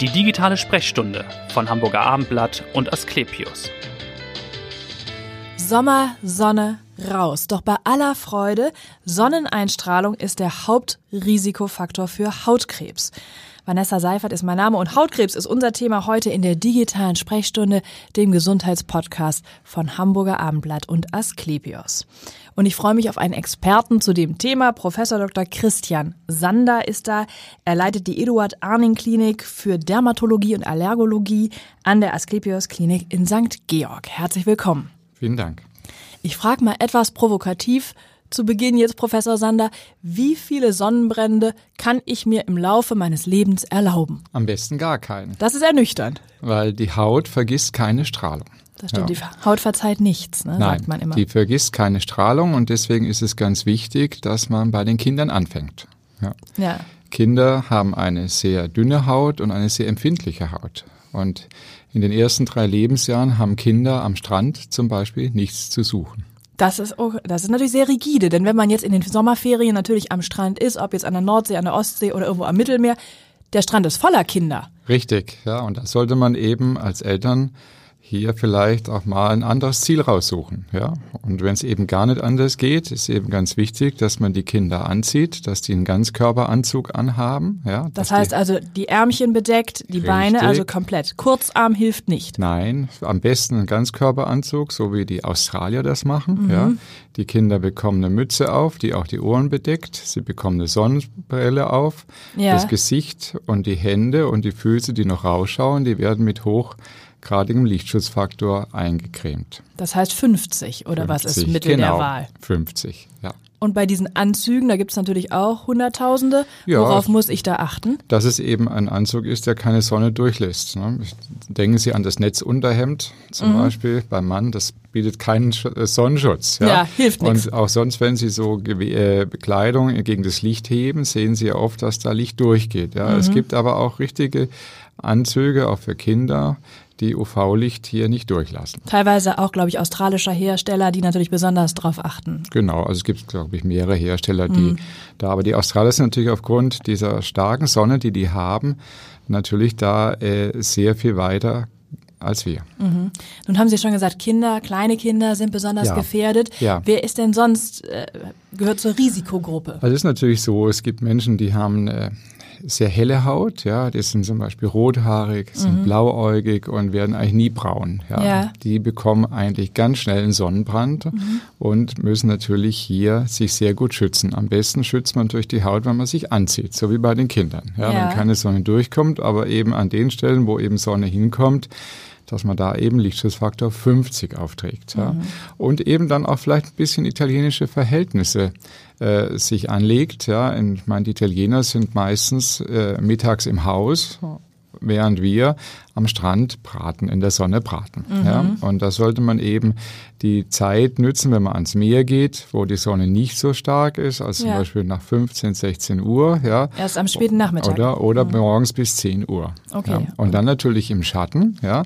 Die digitale Sprechstunde von Hamburger Abendblatt und Asklepios. Sommer, Sonne, raus. Doch bei aller Freude, Sonneneinstrahlung ist der Hauptrisikofaktor für Hautkrebs. Vanessa Seifert ist mein Name und Hautkrebs ist unser Thema heute in der digitalen Sprechstunde, dem Gesundheitspodcast von Hamburger Abendblatt und Asklepios. Und ich freue mich auf einen Experten zu dem Thema. Professor Dr. Christian Sander ist da. Er leitet die Eduard Arning Klinik für Dermatologie und Allergologie an der Asklepios Klinik in St. Georg. Herzlich willkommen. Vielen Dank. Ich frage mal etwas provokativ zu Beginn jetzt, Professor Sander, wie viele Sonnenbrände kann ich mir im Laufe meines Lebens erlauben? Am besten gar keine. Das ist ernüchternd. Weil die Haut vergisst keine Strahlung. Das stimmt, ja. die Haut verzeiht nichts, ne, Nein, sagt man immer. Die vergisst keine Strahlung und deswegen ist es ganz wichtig, dass man bei den Kindern anfängt. Ja. ja. Kinder haben eine sehr dünne Haut und eine sehr empfindliche Haut. Und in den ersten drei Lebensjahren haben Kinder am Strand zum Beispiel nichts zu suchen. Das ist, auch, das ist natürlich sehr rigide, denn wenn man jetzt in den Sommerferien natürlich am Strand ist, ob jetzt an der Nordsee, an der Ostsee oder irgendwo am Mittelmeer, der Strand ist voller Kinder. Richtig, ja, und da sollte man eben als Eltern hier vielleicht auch mal ein anderes Ziel raussuchen. Ja? Und wenn es eben gar nicht anders geht, ist eben ganz wichtig, dass man die Kinder anzieht, dass die einen Ganzkörperanzug anhaben. Ja? Das heißt die, also die Ärmchen bedeckt, die richtig. Beine also komplett. Kurzarm hilft nicht. Nein, am besten ein Ganzkörperanzug, so wie die Australier das machen. Mhm. Ja? Die Kinder bekommen eine Mütze auf, die auch die Ohren bedeckt. Sie bekommen eine Sonnenbrille auf. Ja. Das Gesicht und die Hände und die Füße, die noch rausschauen, die werden mit hoch hochgradigem Lichtschutzfaktor eingecremt. Das heißt 50 oder 50, was ist Mittel genau, der Wahl? 50, ja. Und bei diesen Anzügen, da gibt es natürlich auch Hunderttausende. Ja, Worauf muss ich da achten? Dass es eben ein Anzug ist, der keine Sonne durchlässt. Ne? Denken Sie an das Netzunterhemd zum mhm. Beispiel beim Mann. Das bietet keinen äh, Sonnenschutz. Ja, ja hilft nichts. Und auch sonst, wenn Sie so äh, Bekleidung gegen das Licht heben, sehen Sie oft, dass da Licht durchgeht. Ja, mhm. es gibt aber auch richtige Anzüge, auch für Kinder, die UV-Licht hier nicht durchlassen. Teilweise auch, glaube ich, australischer Hersteller, die natürlich besonders darauf achten. Genau, also es gibt, glaube ich, mehrere Hersteller, die mhm. da, aber die Australier sind natürlich aufgrund dieser starken Sonne, die die haben, natürlich da äh, sehr viel weiter als wir. Mhm. Nun haben Sie schon gesagt, Kinder, kleine Kinder sind besonders ja. gefährdet. Ja. Wer ist denn sonst, äh, gehört zur Risikogruppe? Also es ist natürlich so, es gibt Menschen, die haben äh, sehr helle Haut, ja, die sind zum Beispiel rothaarig, sind mhm. blauäugig und werden eigentlich nie braun. Ja. ja. Die bekommen eigentlich ganz schnell einen Sonnenbrand mhm. und müssen natürlich hier sich sehr gut schützen. Am besten schützt man durch die Haut, wenn man sich anzieht, so wie bei den Kindern. Ja, ja. Wenn keine Sonne durchkommt, aber eben an den Stellen, wo eben Sonne hinkommt, dass man da eben Lichtschutzfaktor 50 aufträgt. Ja. Mhm. Und eben dann auch vielleicht ein bisschen italienische Verhältnisse äh, sich anlegt. Ja. Ich meine, die Italiener sind meistens äh, mittags im Haus, während wir am Strand braten, in der Sonne braten. Mhm. Ja? Und da sollte man eben die Zeit nützen, wenn man ans Meer geht, wo die Sonne nicht so stark ist, also ja. zum Beispiel nach 15, 16 Uhr. Ja? Erst am späten Nachmittag. Oder, oder mhm. morgens bis 10 Uhr. Okay. Ja? Und dann natürlich im Schatten, ja?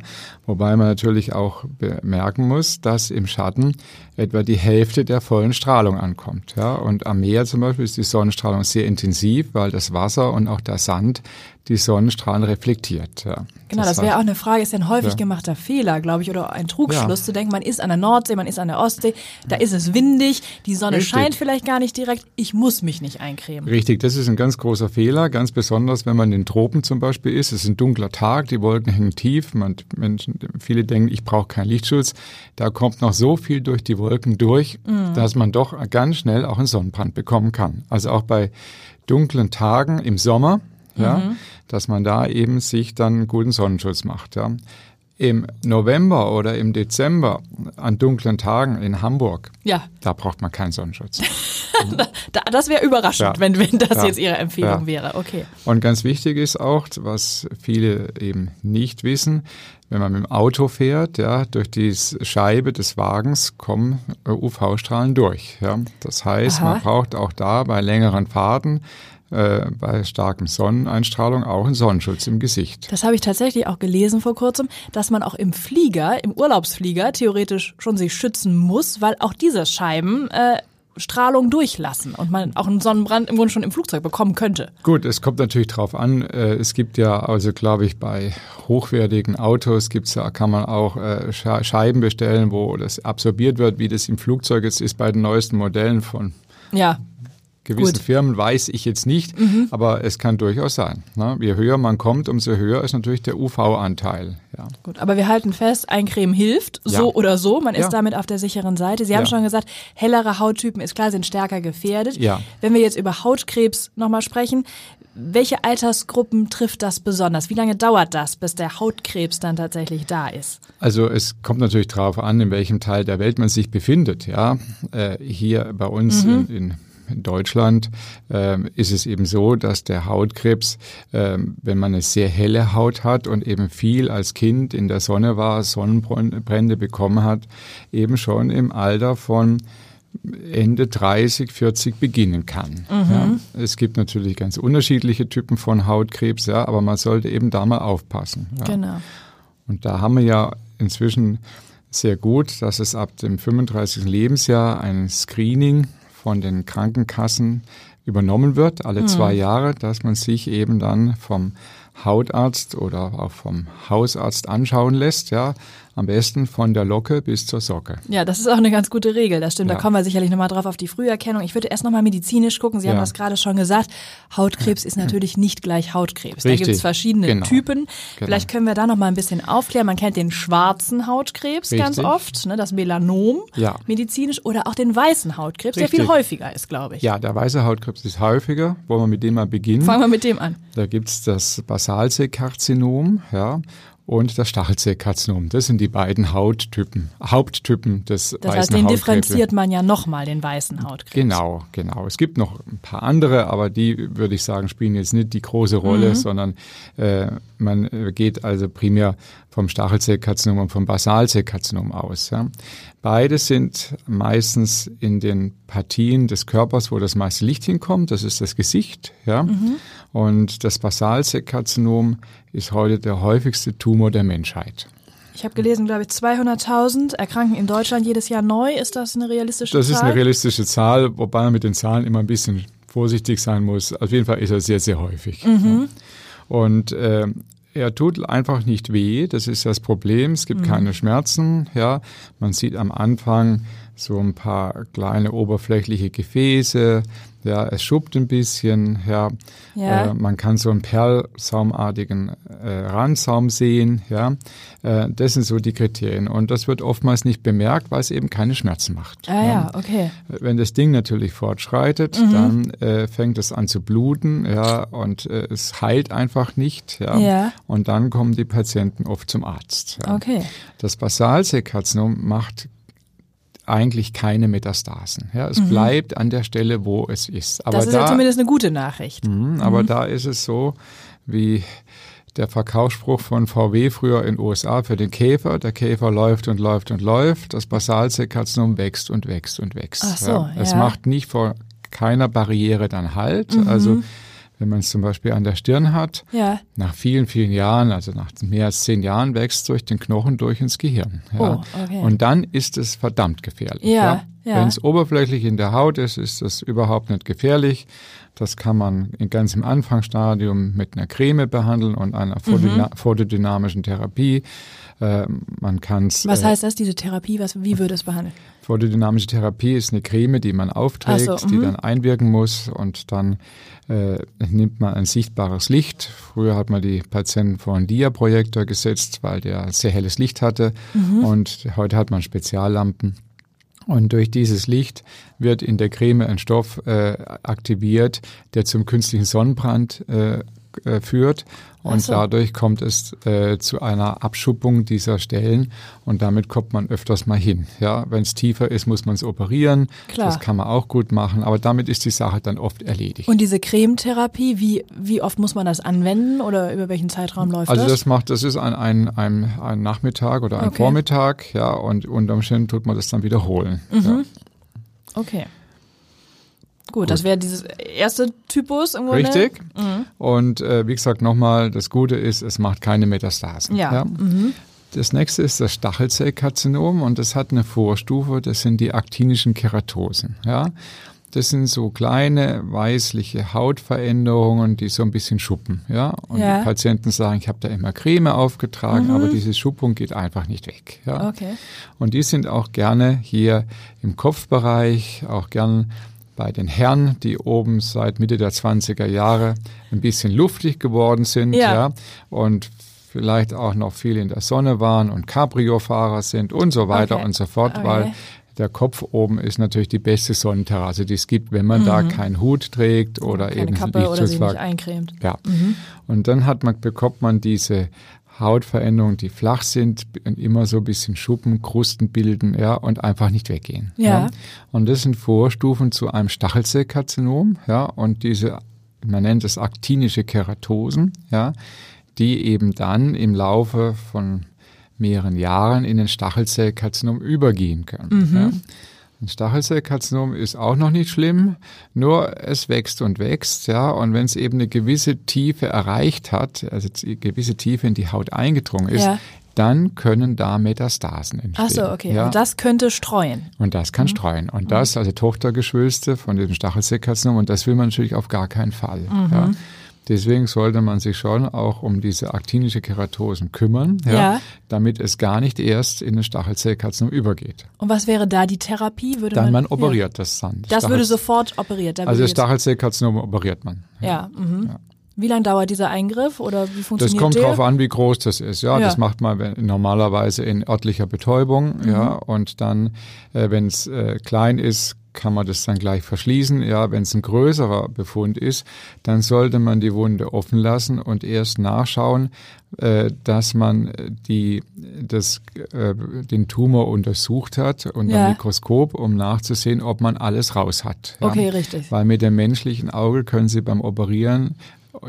wobei man natürlich auch bemerken muss, dass im Schatten etwa die Hälfte der vollen Strahlung ankommt. Ja? Und am Meer zum Beispiel ist die Sonnenstrahlung sehr intensiv, weil das Wasser und auch der Sand die Sonnenstrahlen reflektiert. Ja. Genau, das, das wäre auch eine Frage, ist ja ein häufig ja. gemachter Fehler, glaube ich, oder ein Trugschluss zu denken, man ist an der Nordsee, man ist an der Ostsee, da ist es windig, die Sonne Richtig. scheint vielleicht gar nicht direkt, ich muss mich nicht eincremen. Richtig, das ist ein ganz großer Fehler, ganz besonders, wenn man in den Tropen zum Beispiel ist, es ist ein dunkler Tag, die Wolken hängen tief, man, Menschen, viele denken, ich brauche keinen Lichtschutz, da kommt noch so viel durch die Wolken durch, mhm. dass man doch ganz schnell auch einen Sonnenbrand bekommen kann. Also auch bei dunklen Tagen im Sommer, ja, mhm. dass man da eben sich dann einen guten Sonnenschutz macht. Ja. Im November oder im Dezember an dunklen Tagen in Hamburg, ja. da braucht man keinen Sonnenschutz. das wäre überraschend, ja. wenn, wenn das ja. jetzt Ihre Empfehlung wäre. Okay. Und ganz wichtig ist auch, was viele eben nicht wissen, wenn man mit dem Auto fährt, ja, durch die Scheibe des Wagens kommen UV-Strahlen durch. Ja. Das heißt, Aha. man braucht auch da bei längeren Fahrten äh, bei starkem Sonneneinstrahlung auch einen Sonnenschutz im Gesicht. Das habe ich tatsächlich auch gelesen vor kurzem, dass man auch im Flieger, im Urlaubsflieger theoretisch schon sich schützen muss, weil auch diese Scheiben äh, Strahlung durchlassen und man auch einen Sonnenbrand im Grunde schon im Flugzeug bekommen könnte. Gut, es kommt natürlich drauf an. Äh, es gibt ja, also glaube ich, bei hochwertigen Autos gibt's ja, kann man auch äh, Scheiben bestellen, wo das absorbiert wird, wie das im Flugzeug ist, ist bei den neuesten Modellen von ja gewissen Gut. Firmen weiß ich jetzt nicht, mhm. aber es kann durchaus sein. Ne? Je höher man kommt, umso höher ist natürlich der UV-Anteil. Ja. Gut, aber wir halten fest, ein Creme hilft, so ja. oder so. Man ist ja. damit auf der sicheren Seite. Sie haben schon gesagt, hellere Hauttypen ist klar, sind stärker gefährdet. Ja. Wenn wir jetzt über Hautkrebs nochmal sprechen, welche Altersgruppen trifft das besonders? Wie lange dauert das, bis der Hautkrebs dann tatsächlich da ist? Also es kommt natürlich darauf an, in welchem Teil der Welt man sich befindet. Ja, äh, hier bei uns mhm. in, in in Deutschland ähm, ist es eben so, dass der Hautkrebs, ähm, wenn man eine sehr helle Haut hat und eben viel als Kind in der Sonne war, Sonnenbrände bekommen hat, eben schon im Alter von Ende 30, 40 beginnen kann. Mhm. Ja, es gibt natürlich ganz unterschiedliche Typen von Hautkrebs, ja, aber man sollte eben da mal aufpassen. Ja. Genau. Und da haben wir ja inzwischen sehr gut, dass es ab dem 35. Lebensjahr ein Screening von den Krankenkassen übernommen wird, alle mhm. zwei Jahre, dass man sich eben dann vom Hautarzt oder auch vom Hausarzt anschauen lässt, ja, am besten von der Locke bis zur Socke. Ja, das ist auch eine ganz gute Regel. Das stimmt. Ja. Da kommen wir sicherlich nochmal drauf auf die Früherkennung. Ich würde erst nochmal medizinisch gucken. Sie ja. haben das gerade schon gesagt. Hautkrebs ist natürlich nicht gleich Hautkrebs. Richtig. Da gibt es verschiedene genau. Typen. Genau. Vielleicht können wir da nochmal ein bisschen aufklären. Man kennt den schwarzen Hautkrebs Richtig. ganz oft, ne, das Melanom ja. medizinisch oder auch den weißen Hautkrebs, Richtig. der viel häufiger ist, glaube ich. Ja, der weiße Hautkrebs ist häufiger. Wollen wir mit dem mal beginnen? Fangen wir mit dem an. Da gibt's das Basalzellkarzinom, ja und das Stachelzellkarzinom. Das sind die beiden Hauttypen, Haupttypen des das weißen heißt, den differenziert man ja nochmal, den weißen Hautkrebs. Genau, genau. Es gibt noch ein paar andere, aber die, würde ich sagen, spielen jetzt nicht die große Rolle, mhm. sondern äh, man geht also primär vom Stachelzellkarzinom und vom Basalzellkarzinom aus. Ja. Beide sind meistens in den Partien des Körpers, wo das meiste Licht hinkommt. Das ist das Gesicht. Ja. Mhm. Und das Basalzellkarzinom ist heute der häufigste Tumor der Menschheit. Ich habe gelesen, glaube ich, 200.000 erkranken in Deutschland jedes Jahr neu. Ist das eine realistische das Zahl? Das ist eine realistische Zahl, wobei man mit den Zahlen immer ein bisschen vorsichtig sein muss. Auf jeden Fall ist er sehr, sehr häufig. Mhm. Und äh, er tut einfach nicht weh, das ist das Problem. Es gibt mhm. keine Schmerzen. Ja, man sieht am Anfang so ein paar kleine oberflächliche Gefäße. Ja, es schuppt ein bisschen. Ja, ja. Äh, man kann so einen perlsaumartigen äh, Randsaum sehen. Ja, äh, das sind so die Kriterien. Und das wird oftmals nicht bemerkt, weil es eben keine Schmerzen macht. Ah, ja, ja okay. Wenn das Ding natürlich fortschreitet, mhm. dann äh, fängt es an zu bluten. Ja, und äh, es heilt einfach nicht. Ja, ja. Und dann kommen die Patienten oft zum Arzt. Ja. Okay. Das Basalzellkarzinom macht eigentlich keine Metastasen. Ja, es mhm. bleibt an der Stelle, wo es ist. Aber das ist da, ja zumindest eine gute Nachricht. Mh, aber mhm. da ist es so, wie der Verkaufsspruch von VW früher in den USA für den Käfer. Der Käfer läuft und läuft und läuft. Das Basalzellkarzinom wächst und wächst und wächst. Ach so, ja. Es macht nicht vor keiner Barriere dann Halt. Mhm. Also wenn man es zum Beispiel an der Stirn hat, ja. nach vielen, vielen Jahren, also nach mehr als zehn Jahren, wächst durch den Knochen durch ins Gehirn. Ja. Oh, okay. Und dann ist es verdammt gefährlich. Ja. Wenn es oberflächlich in der Haut ist, ist das überhaupt nicht gefährlich. Das kann man in ganz im Anfangsstadium mit einer Creme behandeln und einer mhm. photodynamischen Therapie. Äh, man kann's, Was äh, heißt das, diese Therapie? Was, wie würde es behandelt? Photodynamische Therapie ist eine Creme, die man aufträgt, so, die mhm. dann einwirken muss und dann äh, nimmt man ein sichtbares Licht. Früher hat man die Patienten vor einen Dia-Projektor gesetzt, weil der sehr helles Licht hatte mhm. und heute hat man Speziallampen. Und durch dieses Licht wird in der Creme ein Stoff äh, aktiviert, der zum künstlichen Sonnenbrand äh, äh, führt und so. dadurch kommt es äh, zu einer Abschuppung dieser Stellen und damit kommt man öfters mal hin. Ja, wenn es tiefer ist, muss man es operieren. Klar. Das kann man auch gut machen, aber damit ist die Sache dann oft erledigt. Und diese Cremetherapie, wie, wie oft muss man das anwenden oder über welchen Zeitraum läuft also das? Also das macht, das ist ein, ein, ein, ein Nachmittag oder ein okay. Vormittag, ja, und unter Umständen tut man das dann wiederholen. Mhm. Ja. Okay. Gut, Gut. das wäre dieses erste Typus im Grunde. Richtig. Mhm. Und äh, wie gesagt, nochmal, das Gute ist, es macht keine Metastasen. Ja. ja? Mhm. Das nächste ist das Stachelzellkarzinom und das hat eine Vorstufe, das sind die aktinischen Keratosen. Ja? Das sind so kleine weißliche Hautveränderungen, die so ein bisschen schuppen. Ja? Und ja. die Patienten sagen, ich habe da immer Creme aufgetragen, mhm. aber diese Schuppung geht einfach nicht weg. Ja? Okay. Und die sind auch gerne hier im Kopfbereich, auch gern bei den Herren, die oben seit Mitte der 20er Jahre ein bisschen luftig geworden sind. Ja. ja? Und vielleicht auch noch viel in der Sonne waren und Cabrio-Fahrer sind und so weiter okay. und so fort, okay. weil der Kopf oben ist natürlich die beste Sonnenterrasse, die es gibt, wenn man mhm. da keinen Hut trägt oder Keine eben Kappe oder sich nicht eincremt. Ja. Mhm. Und dann hat man, bekommt man diese Hautveränderungen, die flach sind und immer so ein bisschen Schuppen, Krusten bilden, ja, und einfach nicht weggehen. Ja. ja. Und das sind Vorstufen zu einem Stachelzellkarzinom, ja, und diese, man nennt es aktinische Keratosen, ja, die eben dann im Laufe von mehreren Jahren in den Stachelzellkarzinom übergehen können. Mhm. Ja. Ein Stachelzellkarzinom ist auch noch nicht schlimm, nur es wächst und wächst, ja. Und wenn es eben eine gewisse Tiefe erreicht hat, also eine gewisse Tiefe in die Haut eingedrungen ist, ja. dann können da Metastasen entstehen. Ach so, okay. Ja. Und das könnte streuen. Und das kann mhm. streuen. Und mhm. das, also Tochtergeschwülste von diesem Stachelzellkarzinom, und das will man natürlich auf gar keinen Fall. Mhm. Ja. Deswegen sollte man sich schon auch um diese aktinische Keratosen kümmern, ja, ja. damit es gar nicht erst in den Stachelzellkarzinom übergeht. Und was wäre da die Therapie? Würde dann man, man operiert ja. das dann. Das, das würde sofort operiert. Also das Stachelzellkarzinom operiert man. Ja. Mhm. Wie lange dauert dieser Eingriff oder wie funktioniert Das kommt der? drauf an, wie groß das ist. Ja, ja. das macht man normalerweise in örtlicher Betäubung. Mhm. Ja, und dann, äh, wenn es äh, klein ist, kann man das dann gleich verschließen. Ja, wenn es ein größerer Befund ist, dann sollte man die Wunde offen lassen und erst nachschauen, äh, dass man die, das, äh, den Tumor untersucht hat unter ja. Mikroskop, um nachzusehen, ob man alles raus hat. Ja. Okay, richtig. Weil mit dem menschlichen Auge können Sie beim Operieren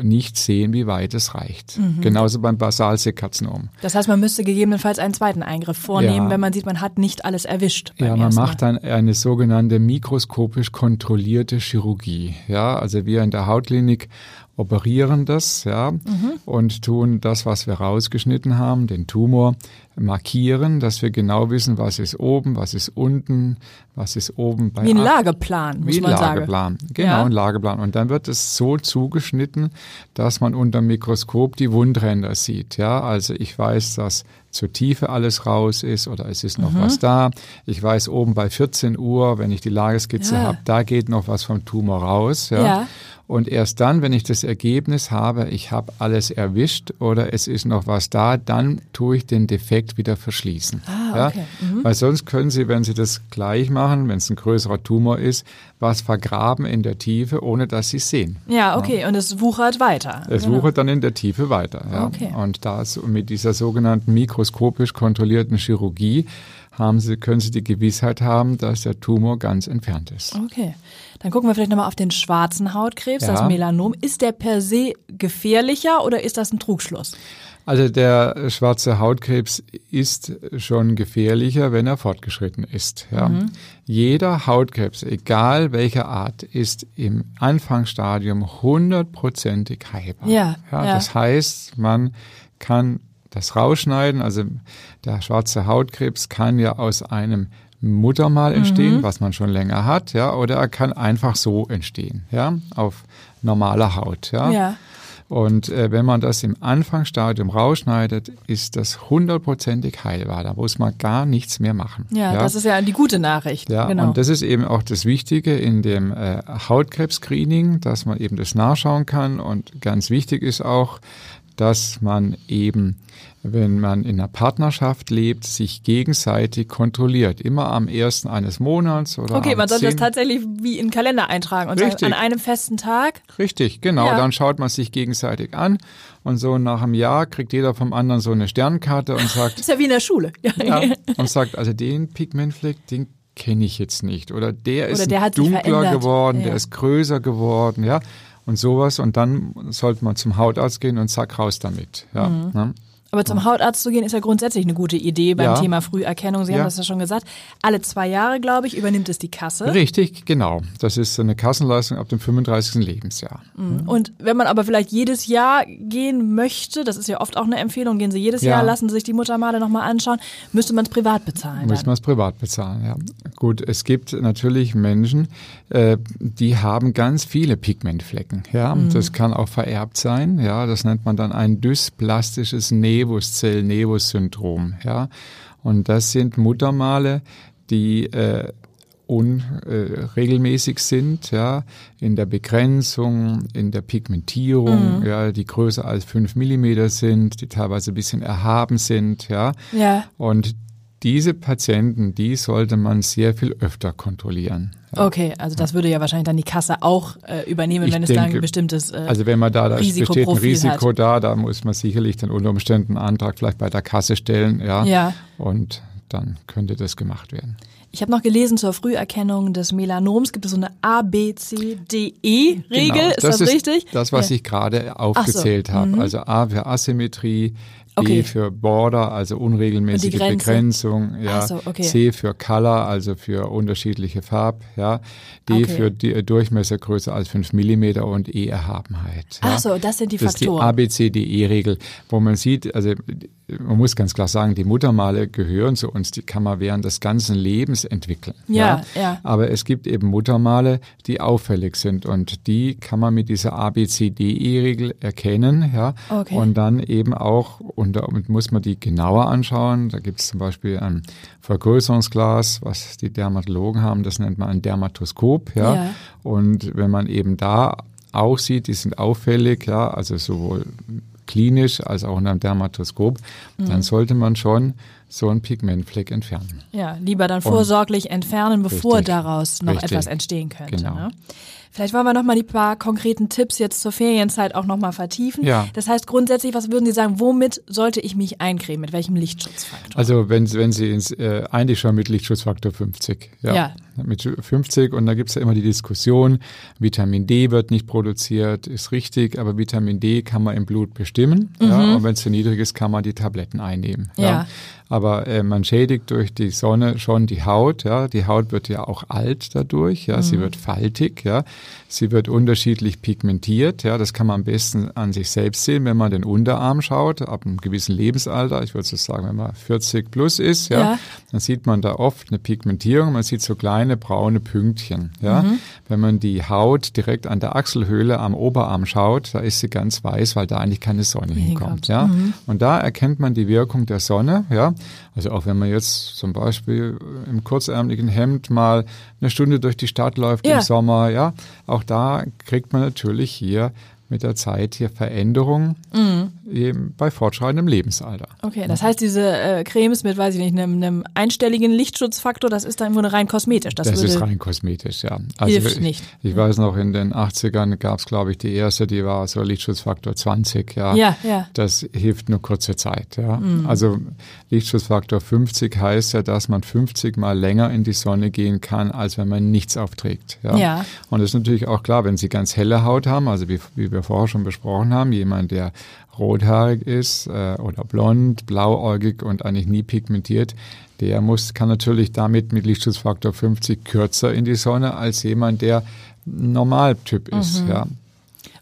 nicht sehen, wie weit es reicht. Mhm. Genauso beim Basalsekarzinom. Das heißt, man müsste gegebenenfalls einen zweiten Eingriff vornehmen, ja. wenn man sieht, man hat nicht alles erwischt. Ja, man macht dann eine sogenannte mikroskopisch kontrollierte Chirurgie. Ja, also wir in der Hautklinik operieren das, ja, mhm. und tun das, was wir rausgeschnitten haben, den Tumor, markieren, dass wir genau wissen, was ist oben, was ist unten, was ist oben bei Wie ein Lageplan, muss Wie man ein Lageplan, sagen. genau, ja. ein Lageplan. Und dann wird es so zugeschnitten, dass man unter dem Mikroskop die Wundränder sieht. Ja, also ich weiß, dass zur Tiefe alles raus ist oder es ist noch mhm. was da. Ich weiß oben bei 14 Uhr, wenn ich die Lageskizze ja. habe, da geht noch was vom Tumor raus. Ja. ja. Und erst dann, wenn ich das Ergebnis habe, ich habe alles erwischt oder es ist noch was da, dann tue ich den Defekt wieder verschließen. Ah, okay. ja? Mhm. Weil sonst können Sie, wenn Sie das gleich machen, wenn es ein größerer Tumor ist, was vergraben in der Tiefe, ohne dass Sie es sehen. Ja, okay. Ja? Und es wuchert weiter. Es genau. wuchert dann in der Tiefe weiter. Ja? Okay. Und da mit dieser sogenannten mikroskopisch kontrollierten Chirurgie haben Sie, können Sie die Gewissheit haben, dass der Tumor ganz entfernt ist. Okay. Dann gucken wir vielleicht nochmal auf den schwarzen Hautkrebs, ja. das Melanom. Ist der per se gefährlicher oder ist das ein Trugschluss? Also der schwarze Hautkrebs ist schon gefährlicher, wenn er fortgeschritten ist. Ja. Mhm. Jeder Hautkrebs, egal welcher Art, ist im Anfangsstadium hundertprozentig heilbar. Ja, ja, ja. Das heißt, man kann das rausschneiden. Also der schwarze Hautkrebs kann ja aus einem Muttermal entstehen, mhm. was man schon länger hat, ja, oder er kann einfach so entstehen, ja, auf normaler Haut, ja. ja. Und äh, wenn man das im Anfangsstadium rausschneidet, ist das hundertprozentig heilbar. Da muss man gar nichts mehr machen. Ja, ja, das ist ja die gute Nachricht. Ja, genau. und das ist eben auch das Wichtige in dem äh, Hautkrebs-Screening, dass man eben das nachschauen kann. Und ganz wichtig ist auch, dass man eben, wenn man in einer Partnerschaft lebt, sich gegenseitig kontrolliert. Immer am ersten eines Monats oder Okay, man soll das tatsächlich wie in den Kalender eintragen und Richtig. sagen, an einem festen Tag. Richtig, genau. Ja. Dann schaut man sich gegenseitig an und so nach einem Jahr kriegt jeder vom anderen so eine Sternkarte und sagt. ist ja wie in der Schule. Ja. ja und sagt, also den Pigmentfleck, den kenne ich jetzt nicht. Oder der ist oder der dunkler geworden, ja. der ist größer geworden, ja und sowas. Und dann sollte man zum Hautarzt gehen und zack, raus damit. Ja, mhm. ne? Aber zum Hautarzt zu gehen ist ja grundsätzlich eine gute Idee beim ja. Thema Früherkennung. Sie ja. haben das ja schon gesagt. Alle zwei Jahre, glaube ich, übernimmt es die Kasse. Richtig, genau. Das ist eine Kassenleistung ab dem 35. Lebensjahr. Mhm. Und wenn man aber vielleicht jedes Jahr gehen möchte, das ist ja oft auch eine Empfehlung, gehen Sie jedes ja. Jahr, lassen Sie sich die Muttermale nochmal anschauen, müsste man es privat bezahlen. Müsste man es privat bezahlen, ja. Gut, es gibt natürlich Menschen, äh, die haben ganz viele Pigmentflecken. Ja, mhm. das kann auch vererbt sein. Ja, das nennt man dann ein dysplastisches Nevuszell-Nevus-Syndrom. Ja, und das sind Muttermale, die äh, unregelmäßig äh, sind, ja, in der Begrenzung, in der Pigmentierung, mhm. ja, die größer als fünf Millimeter sind, die teilweise ein bisschen erhaben sind, ja. ja. Und diese Patienten, die sollte man sehr viel öfter kontrollieren. Okay, also das würde ja wahrscheinlich dann die Kasse auch äh, übernehmen, ich wenn denke, es dann ein bestimmtes äh, Also wenn man da, da besteht ein Risiko hat. da, da muss man sicherlich dann unter Umständen einen Antrag vielleicht bei der Kasse stellen, ja. ja. Und dann könnte das gemacht werden. Ich habe noch gelesen, zur Früherkennung des Melanoms gibt es so eine A, B, C, D, E-Regel. Genau, ist das, das richtig? Das, was ja. ich gerade aufgezählt so. habe. Mhm. Also A für Asymmetrie, Okay. B für Border, also unregelmäßige Begrenzung, ja. So, okay. C für Color, also für unterschiedliche Farb, ja. D okay. für die äh, Durchmessergröße als 5 mm und E Erhabenheit. Ja. Ach so, das sind die Faktoren. Das ist die ABCDE-Regel, wo man sieht, also man muss ganz klar sagen, die Muttermale gehören zu uns, die kann man während des ganzen Lebens entwickeln. Ja, ja. ja. Aber es gibt eben Muttermale, die auffällig sind und die kann man mit dieser ABCDE-Regel erkennen, ja. Okay. Und dann eben auch, und damit muss man die genauer anschauen. Da gibt es zum Beispiel ein Vergrößerungsglas, was die Dermatologen haben, das nennt man ein Dermatoskop, ja. ja. Und wenn man eben da auch sieht, die sind auffällig, ja, also sowohl klinisch als auch in einem Dermatoskop, mhm. dann sollte man schon so einen Pigmentfleck entfernen. Ja, lieber dann vorsorglich Und entfernen, bevor richtig, daraus noch richtig, etwas entstehen könnte. Genau. Ne? Vielleicht wollen wir noch mal die paar konkreten Tipps jetzt zur Ferienzeit auch noch mal vertiefen. Ja. Das heißt grundsätzlich, was würden Sie sagen, womit sollte ich mich eincremen? Mit welchem Lichtschutzfaktor? Also wenn, wenn Sie ins, äh, eigentlich schon mit Lichtschutzfaktor 50. Ja. ja. Mit 50 und da gibt es ja immer die Diskussion, Vitamin D wird nicht produziert, ist richtig, aber Vitamin D kann man im Blut bestimmen. Mhm. Ja, und wenn es zu niedrig ist, kann man die Tabletten einnehmen. Ja. ja. Aber äh, man schädigt durch die Sonne schon die Haut. Ja, die Haut wird ja auch alt dadurch. Ja, mhm. sie wird faltig. Ja, sie wird unterschiedlich pigmentiert. Ja, das kann man am besten an sich selbst sehen, wenn man den Unterarm schaut, ab einem gewissen Lebensalter. Ich würde so sagen, wenn man 40 plus ist, ja, ja, dann sieht man da oft eine Pigmentierung. Man sieht so kleine braune Pünktchen. Ja, mhm. wenn man die Haut direkt an der Achselhöhle am Oberarm schaut, da ist sie ganz weiß, weil da eigentlich keine Sonne hinkommt. Ja, mhm. und da erkennt man die Wirkung der Sonne. Ja, also auch wenn man jetzt zum Beispiel im kurzärmlichen Hemd mal eine Stunde durch die Stadt läuft ja. im Sommer, ja, auch da kriegt man natürlich hier mit der Zeit hier Veränderungen mhm. bei fortschreitendem Lebensalter. Okay, das heißt, diese äh, Cremes mit, weiß ich nicht, einem, einem einstelligen Lichtschutzfaktor, das ist dann nur rein kosmetisch. Das, das ist rein kosmetisch, ja. Also hilft ich, nicht. Ich weiß noch, in den 80ern gab es, glaube ich, die erste, die war so Lichtschutzfaktor 20, ja. Ja, ja. Das hilft nur kurze Zeit, ja. Mhm. Also Lichtschutzfaktor 50 heißt ja, dass man 50 mal länger in die Sonne gehen kann, als wenn man nichts aufträgt. Ja. ja. Und das ist natürlich auch klar, wenn Sie ganz helle Haut haben, also wie, wie wir vorher schon besprochen haben, jemand, der rothaarig ist äh, oder blond, blauäugig und eigentlich nie pigmentiert, der muss, kann natürlich damit mit Lichtschutzfaktor 50 kürzer in die Sonne als jemand, der Normaltyp ist. Mhm. Ja.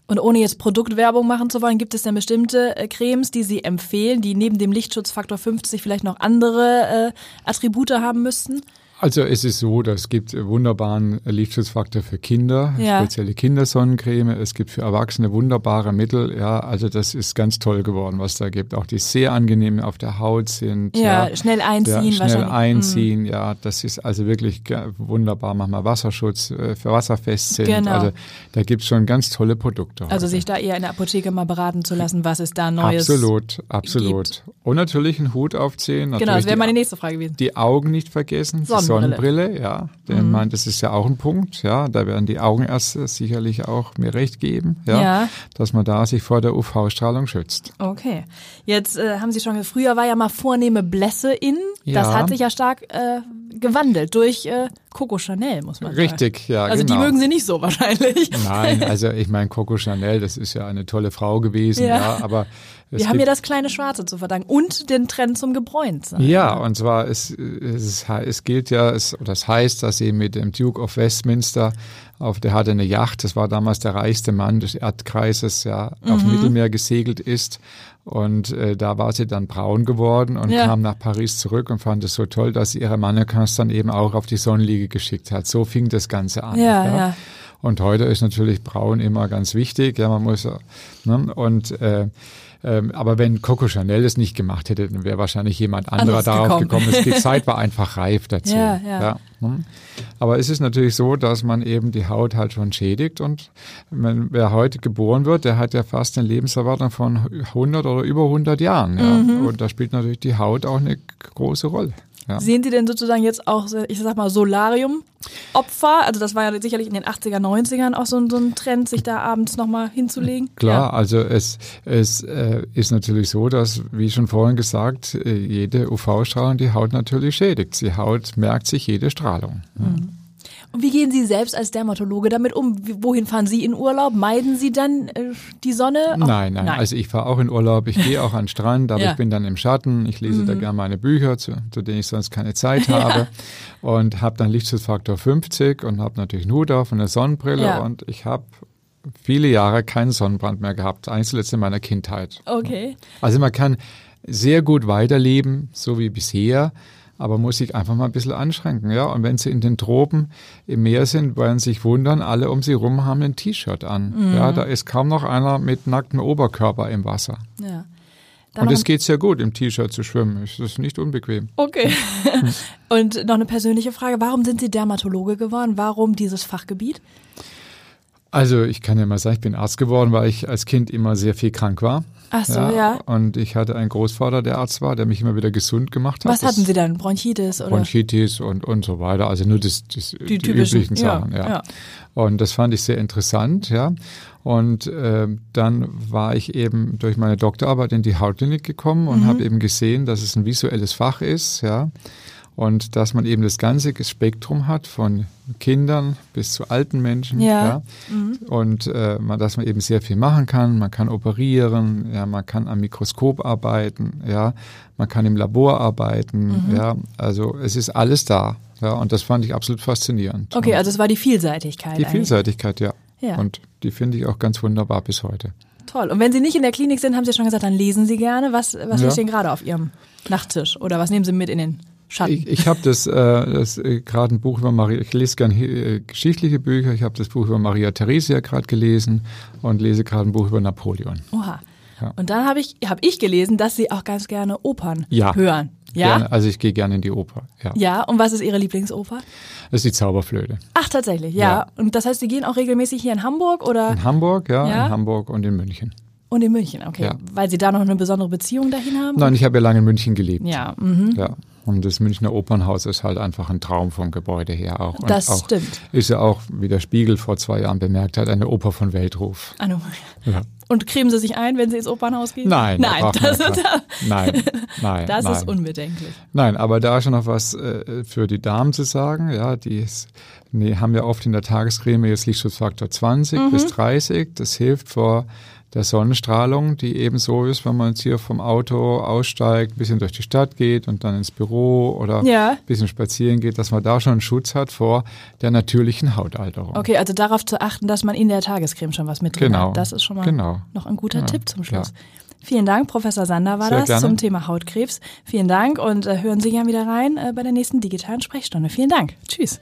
Und ohne jetzt Produktwerbung machen zu wollen, gibt es denn bestimmte äh, Cremes, die Sie empfehlen, die neben dem Lichtschutzfaktor 50 vielleicht noch andere äh, Attribute haben müssten? Also es ist so, dass es gibt wunderbaren Lichtschutzfaktor für Kinder, ja. spezielle Kindersonnencreme. Es gibt für Erwachsene wunderbare Mittel. Ja, also das ist ganz toll geworden, was da gibt. Auch die sehr angenehm auf der Haut sind. Ja, ja schnell einziehen. Ja, schnell einziehen. Mhm. Ja, das ist also wirklich wunderbar. Manchmal Wasserschutz äh, für wasserfest sind. Genau. Also da gibt es schon ganz tolle Produkte. Also sich da eher in der Apotheke mal beraten zu lassen, was es da Neues Absolut, absolut. Gibt. Und natürlich einen Hut aufziehen. Genau, das wäre meine nächste Frage gewesen. Die Augen nicht vergessen. Sonnen Sonnenbrille, ja. Der mhm. meint, das ist ja auch ein Punkt, ja. Da werden die Augenärzte sicherlich auch mir recht geben, ja, ja. dass man da sich vor der UV-Strahlung schützt. Okay. Jetzt äh, haben Sie schon, früher war ja mal vornehme Blässe in. Ja. Das hat sich ja stark äh, gewandelt durch äh, Coco Chanel, muss man sagen. Richtig, ja. Also genau. die mögen sie nicht so wahrscheinlich. Nein, also ich meine, Coco Chanel, das ist ja eine tolle Frau gewesen, ja, ja aber wir haben ja das kleine Schwarze zu verdanken und den Trend zum Gebräuntsein. Ja, und zwar es, es, es gilt ja, es, es heißt, dass sie mit dem Duke of Westminster auf, der hatte eine Yacht, das war damals der reichste Mann des Erdkreises, ja, mhm. auf dem Mittelmeer gesegelt ist und äh, da war sie dann braun geworden und ja. kam nach Paris zurück und fand es so toll, dass sie ihre Mannequins dann eben auch auf die Sonnenliege geschickt hat. So fing das Ganze an. Ja, ja. ja. Und heute ist natürlich braun immer ganz wichtig. Ja, man muss, ne, und äh, ähm, aber wenn Coco Chanel es nicht gemacht hätte, dann wäre wahrscheinlich jemand anderer Anders darauf gekommen. gekommen. Die Zeit war einfach reif dazu. Ja, ja. ja hm. Aber es ist natürlich so, dass man eben die Haut halt schon schädigt und wenn, wer heute geboren wird, der hat ja fast eine Lebenserwartung von 100 oder über 100 Jahren. Ja. Mhm. Und da spielt natürlich die Haut auch eine große Rolle. Ja. Sehen Sie denn sozusagen jetzt auch, ich sag mal, Solarium-Opfer? Also das war ja sicherlich in den 80er, 90ern auch so, so ein Trend, sich da abends nochmal hinzulegen. Klar, ja. also es, es äh, ist natürlich so, dass, wie schon vorhin gesagt, äh, jede UV-Strahlung die Haut natürlich schädigt. Die Haut merkt sich jede Strahlung. Mhm. Und wie gehen Sie selbst als Dermatologe damit um? Wohin fahren Sie in Urlaub? Meiden Sie dann äh, die Sonne? Nein, nein, nein, Also ich fahre auch in Urlaub. Ich gehe auch an den Strand, aber ja. ich bin dann im Schatten. Ich lese mhm. da gerne meine Bücher, zu, zu denen ich sonst keine Zeit habe. Ja. Und habe dann Lichtschutzfaktor 50 und habe natürlich einen Hut auf und eine Sonnenbrille. Ja. Und ich habe viele Jahre keinen Sonnenbrand mehr gehabt. Einzelnes in meiner Kindheit. Okay. Also man kann sehr gut weiterleben, so wie bisher aber muss sich einfach mal ein bisschen anschränken. Ja? Und wenn sie in den Tropen im Meer sind, werden sich wundern, alle um sie rum haben ein T-Shirt an. Mhm. Ja, da ist kaum noch einer mit nacktem Oberkörper im Wasser. Ja. Dann und es geht sehr gut, im T-Shirt zu schwimmen. Es ist nicht unbequem. Okay. und noch eine persönliche Frage. Warum sind Sie Dermatologe geworden? Warum dieses Fachgebiet? Also ich kann ja mal sagen, ich bin Arzt geworden, weil ich als Kind immer sehr viel krank war. Ach so, ja. ja. Und ich hatte einen Großvater, der Arzt war, der mich immer wieder gesund gemacht hat. Was hatten Sie dann? Bronchitis oder? Bronchitis und, und so weiter. Also nur das, das die, die üblichen Sachen, ja, ja. Und das fand ich sehr interessant, ja. Und äh, dann war ich eben durch meine Doktorarbeit in die Hautklinik gekommen und mhm. habe eben gesehen, dass es ein visuelles Fach ist, ja und dass man eben das ganze Spektrum hat von Kindern bis zu alten Menschen. Ja. ja. Mhm. Und äh, man, dass man eben sehr viel machen kann. Man kann operieren, ja, man kann am Mikroskop arbeiten, ja, man kann im Labor arbeiten, mhm. ja. Also es ist alles da. Ja, und das fand ich absolut faszinierend. Okay, also es war die Vielseitigkeit. Die eigentlich. Vielseitigkeit, ja. ja. Und die finde ich auch ganz wunderbar bis heute. Toll. Und wenn Sie nicht in der Klinik sind, haben Sie schon gesagt, dann lesen Sie gerne. Was, was ja. steht denn gerade auf Ihrem Nachttisch? Oder was nehmen Sie mit in den Schatten. Ich, ich habe das, äh, das äh, gerade ein Buch über Maria, ich lese gerne äh, geschichtliche Bücher, ich habe das Buch über Maria Theresia gerade gelesen und lese gerade ein Buch über Napoleon. Oha. Ja. Und dann habe ich, hab ich gelesen, dass Sie auch ganz gerne Opern ja. hören. Ja, gerne. also ich gehe gerne in die Oper. Ja. ja, und was ist Ihre Lieblingsoper? Das ist die Zauberflöte. Ach, tatsächlich, ja. ja. Und das heißt, Sie gehen auch regelmäßig hier in Hamburg oder? In Hamburg, ja, ja? in Hamburg und in München. Und in München, okay. Ja. Weil Sie da noch eine besondere Beziehung dahin haben? Nein, ich habe ja lange in München gelebt. Ja. Mhm. Ja. Und das Münchner Opernhaus ist halt einfach ein Traum vom Gebäude her auch. Und das auch stimmt. Ist ja auch, wie der Spiegel vor zwei Jahren bemerkt hat, eine Oper von Weltruf. Ja. Und cremen Sie sich ein, wenn Sie ins Opernhaus gehen? Nein, nein, das, das, nein, nein, das nein. ist unbedenklich. Nein, aber da schon noch was äh, für die Damen zu sagen. Ja, die ist, nee, haben ja oft in der Tagescreme jetzt Lichtschutzfaktor 20 mhm. bis 30. Das hilft vor der Sonnenstrahlung, die eben so ist, wenn man jetzt hier vom Auto aussteigt, ein bisschen durch die Stadt geht und dann ins Büro oder ja. ein bisschen spazieren geht, dass man da schon einen Schutz hat vor der natürlichen Hautalterung. Okay, also darauf zu achten, dass man in der Tagescreme schon was mit drin genau. hat. Das ist schon mal genau. noch ein guter ja. Tipp zum Schluss. Ja. Vielen Dank, Professor Sander war Sehr das gerne. zum Thema Hautkrebs. Vielen Dank und äh, hören Sie gerne wieder rein äh, bei der nächsten digitalen Sprechstunde. Vielen Dank. Tschüss.